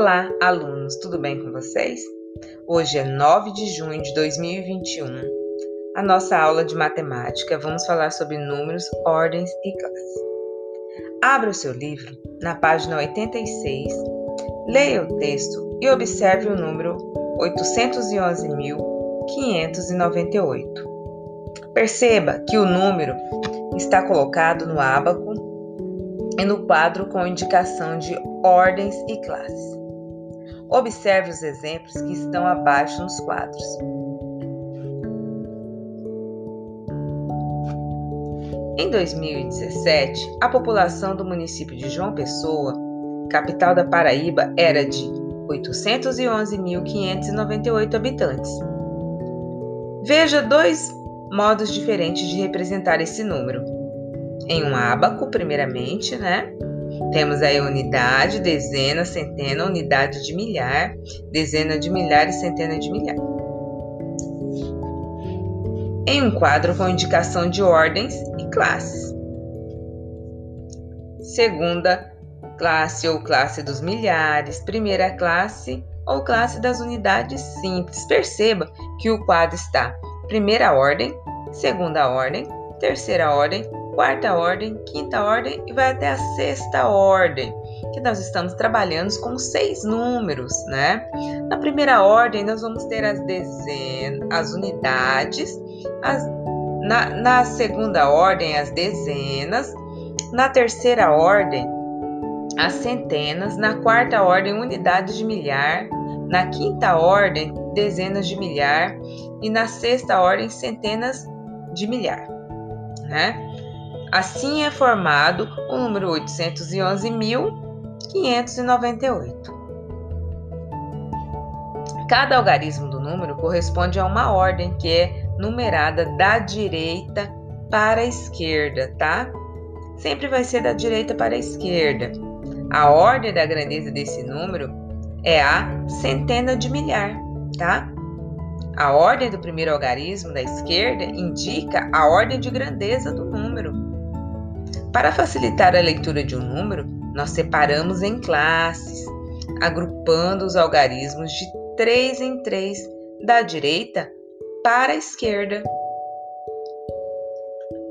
Olá, alunos, tudo bem com vocês? Hoje é 9 de junho de 2021. A nossa aula de matemática vamos falar sobre números, ordens e classes. Abra o seu livro na página 86, leia o texto e observe o número 811.598. Perceba que o número está colocado no ábaco e no quadro com indicação de ordens e classes. Observe os exemplos que estão abaixo nos quadros. Em 2017, a população do município de João Pessoa, capital da Paraíba, era de 811.598 habitantes. Veja dois modos diferentes de representar esse número. Em um ábaco, primeiramente, né? Temos aí unidade, dezena, centena, unidade de milhar, dezena de milhar e centena de milhar. Em um quadro com indicação de ordens e classes. Segunda classe ou classe dos milhares, primeira classe ou classe das unidades simples. Perceba que o quadro está primeira ordem, segunda ordem, terceira ordem, quarta ordem, quinta ordem e vai até a sexta ordem, que nós estamos trabalhando com seis números, né? Na primeira ordem, nós vamos ter as dezenas, as unidades, as, na, na segunda ordem, as dezenas, na terceira ordem, as centenas, na quarta ordem, unidades de milhar, na quinta ordem, dezenas de milhar e na sexta ordem, centenas de milhar. Né? Assim é formado o número 811.598. Cada algarismo do número corresponde a uma ordem que é numerada da direita para a esquerda, tá? Sempre vai ser da direita para a esquerda. A ordem da grandeza desse número é a centena de milhar, tá? A ordem do primeiro algarismo da esquerda indica a ordem de grandeza do número. Para facilitar a leitura de um número, nós separamos em classes, agrupando os algarismos de três em três, da direita para a esquerda.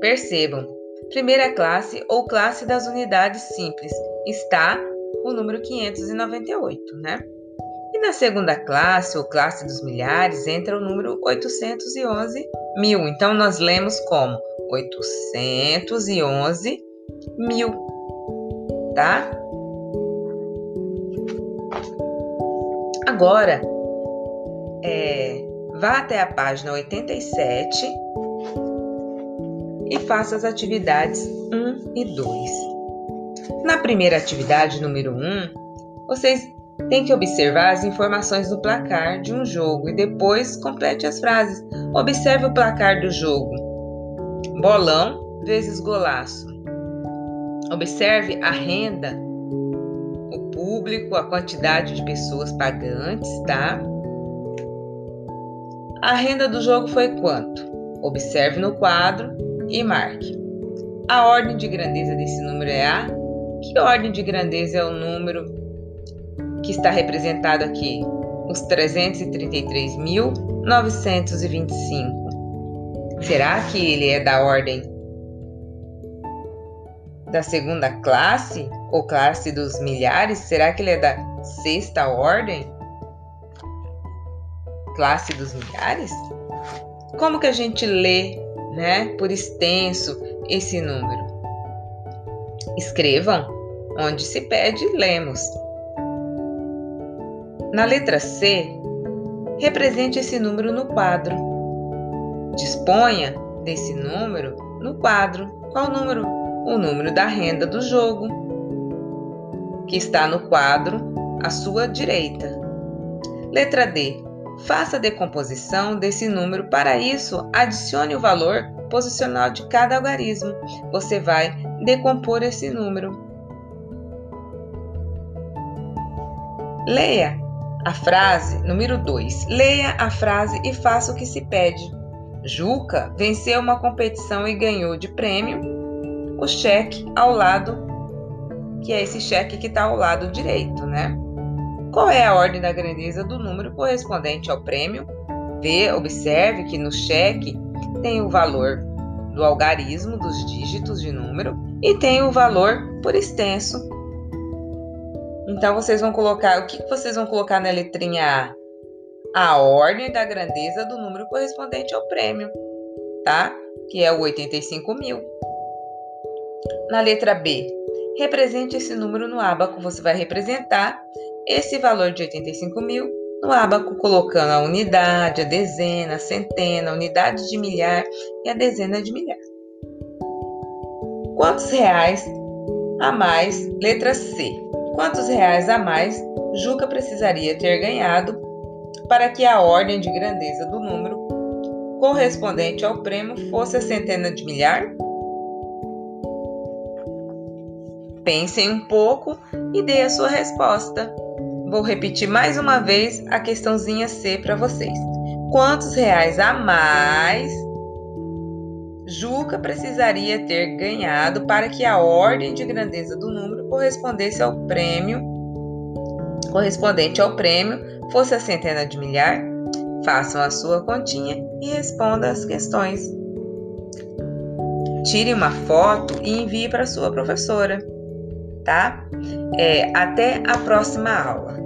Percebam, primeira classe ou classe das unidades simples está o número 598, né? E na segunda classe, ou classe dos milhares, entra o número 811 mil. Então, nós lemos como 811 mil, tá? Agora, é, vá até a página 87 e faça as atividades 1 e 2. Na primeira atividade, número 1, vocês tem que observar as informações do placar de um jogo e depois complete as frases. Observe o placar do jogo. Bolão vezes golaço. Observe a renda, o público, a quantidade de pessoas pagantes, tá? A renda do jogo foi quanto? Observe no quadro e marque. A ordem de grandeza desse número é a? Que ordem de grandeza é o número que está representado aqui, os 333.925. Será que ele é da ordem da segunda classe ou classe dos milhares? Será que ele é da sexta ordem? Classe dos milhares? Como que a gente lê, né, por extenso esse número? Escrevam onde se pede, lemos. Na letra C, represente esse número no quadro. Disponha desse número no quadro. Qual número? O número da renda do jogo, que está no quadro à sua direita. Letra D. Faça a decomposição desse número. Para isso, adicione o valor posicional de cada algarismo. Você vai decompor esse número. Leia a frase número 2. Leia a frase e faça o que se pede. Juca venceu uma competição e ganhou de prêmio o cheque ao lado, que é esse cheque que está ao lado direito, né? qual é a ordem da grandeza do número correspondente ao prêmio. Vê, observe que no cheque tem o valor do algarismo dos dígitos de número e tem o valor por extenso. Então vocês vão colocar, o que vocês vão colocar na letrinha A? A ordem da grandeza do número correspondente ao prêmio, tá? Que é o 85 mil. Na letra B, represente esse número no ábaco. Você vai representar esse valor de 85 mil no ábaco, colocando a unidade, a dezena, a centena, a unidade de milhar e a dezena de milhar. Quantos reais a mais? Letra C. Quantos reais a mais Juca precisaria ter ganhado para que a ordem de grandeza do número correspondente ao prêmio fosse a centena de milhar? Pensem um pouco e dê a sua resposta. Vou repetir mais uma vez a questãozinha C para vocês. Quantos reais a mais Juca precisaria ter ganhado para que a ordem de grandeza do número correspondesse ao prêmio correspondente ao prêmio fosse a centena de milhar? Façam a sua continha e respondam as questões. Tire uma foto e envie para sua professora tá? É, até a próxima aula.